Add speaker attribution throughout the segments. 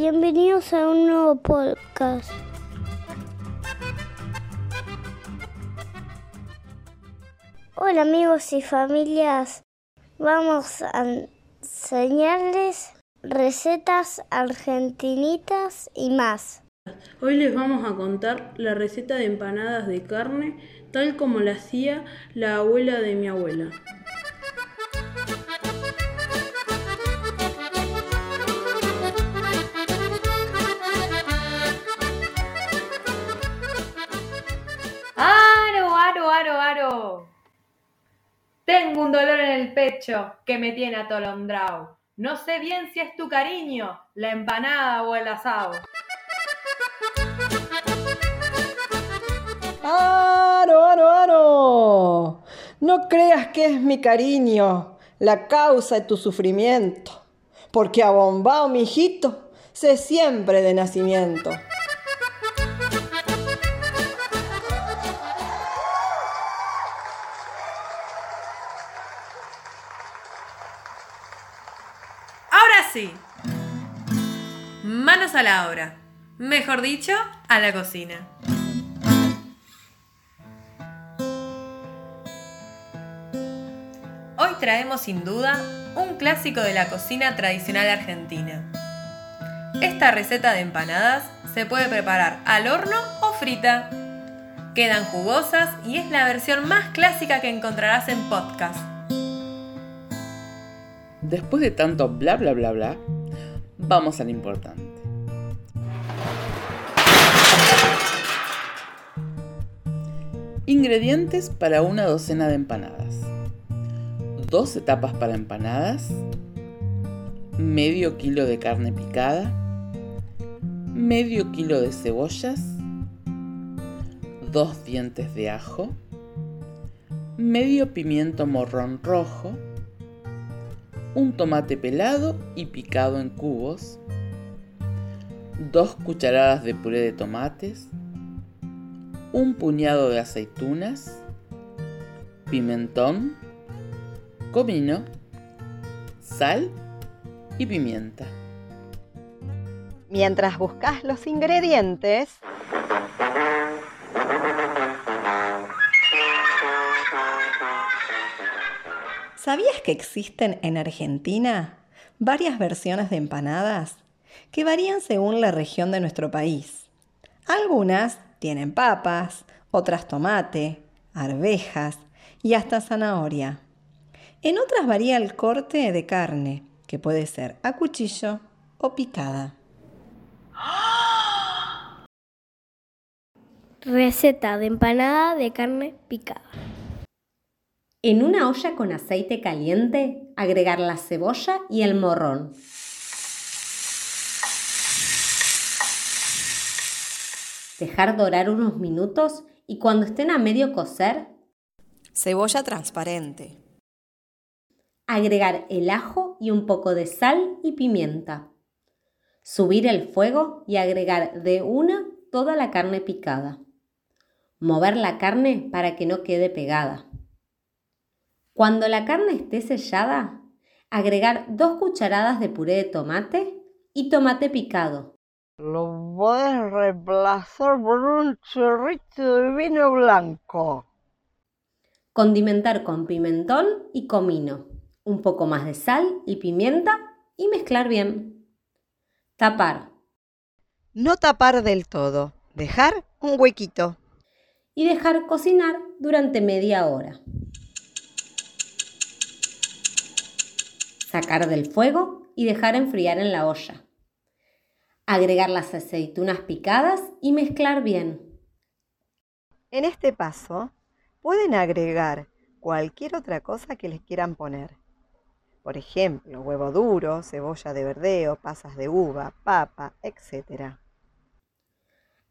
Speaker 1: Bienvenidos a un nuevo podcast. Hola amigos y familias, vamos a enseñarles recetas argentinitas y más.
Speaker 2: Hoy les vamos a contar la receta de empanadas de carne tal como la hacía la abuela de mi abuela.
Speaker 3: Tengo un dolor en el pecho que me tiene atolondrado. No sé bien si es tu cariño, la empanada o el asado.
Speaker 4: ¡Aro, aro, aro! No creas que es mi cariño la causa de tu sufrimiento, porque abombao, mi hijito, sé siempre de nacimiento.
Speaker 3: Ahora sí. Manos a la obra. Mejor dicho, a la cocina. Hoy traemos sin duda un clásico de la cocina tradicional argentina. Esta receta de empanadas se puede preparar al horno o frita. Quedan jugosas y es la versión más clásica que encontrarás en podcast.
Speaker 5: Después de tanto bla bla bla bla, vamos al importante. Ingredientes para una docena de empanadas. 12 tapas para empanadas, medio kilo de carne picada, medio kilo de cebollas, dos dientes de ajo, medio pimiento morrón rojo, un tomate pelado y picado en cubos, dos cucharadas de puré de tomates, un puñado de aceitunas, pimentón, comino, sal y pimienta.
Speaker 4: Mientras buscas los ingredientes, ¿sabías que existen en Argentina varias versiones de empanadas que varían según la región de nuestro país? Algunas tienen papas, otras tomate, arvejas y hasta zanahoria. En otras varía el corte de carne, que puede ser a cuchillo o picada.
Speaker 1: Receta de empanada de carne picada.
Speaker 6: En una olla con aceite caliente, agregar la cebolla y el morrón. Dejar dorar unos minutos y cuando estén a medio cocer,
Speaker 4: Cebolla transparente.
Speaker 6: agregar el ajo y un poco de sal y pimienta. Subir el fuego y agregar de una toda la carne picada. Mover la carne para que no quede pegada. Cuando la carne esté sellada, agregar dos cucharadas de puré de tomate y tomate picado.
Speaker 4: Lo puedes reemplazar por un chorrito de vino blanco.
Speaker 6: Condimentar con pimentón y comino, un poco más de sal y pimienta y mezclar bien. Tapar
Speaker 4: No tapar del todo, dejar un huequito.
Speaker 6: y dejar cocinar durante media hora. Sacar del fuego y dejar enfriar en la olla. Agregar las aceitunas picadas y mezclar bien.
Speaker 4: En este paso pueden agregar cualquier otra cosa que les quieran poner. Por ejemplo, huevo duro, cebolla de verdeo, pasas de uva, papa, etc.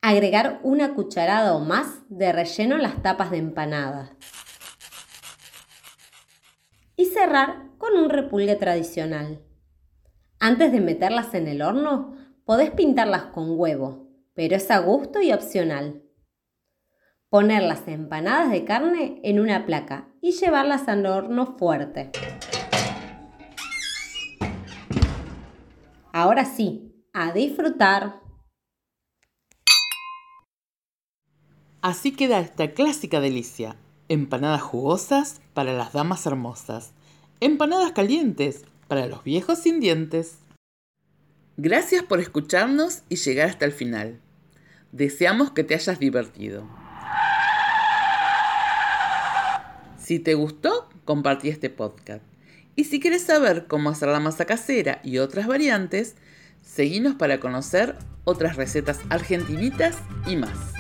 Speaker 6: Agregar una cucharada o más de relleno en las tapas de empanadas. Y cerrar con un repulgue tradicional. Antes de meterlas en el horno, podés pintarlas con huevo, pero es a gusto y opcional. Poner las empanadas de carne en una placa y llevarlas al horno fuerte. Ahora sí, A disfrutar.
Speaker 5: Así queda esta clásica delicia. Empanadas jugosas para las damas hermosas. Empanadas calientes para los viejos sin dientes. Gracias por escucharnos y llegar hasta el final. Deseamos que te hayas divertido. Si te gustó, compartí este podcast. Y si quieres saber cómo hacer la masa casera y otras variantes, seguinos para conocer otras recetas argentinitas y más.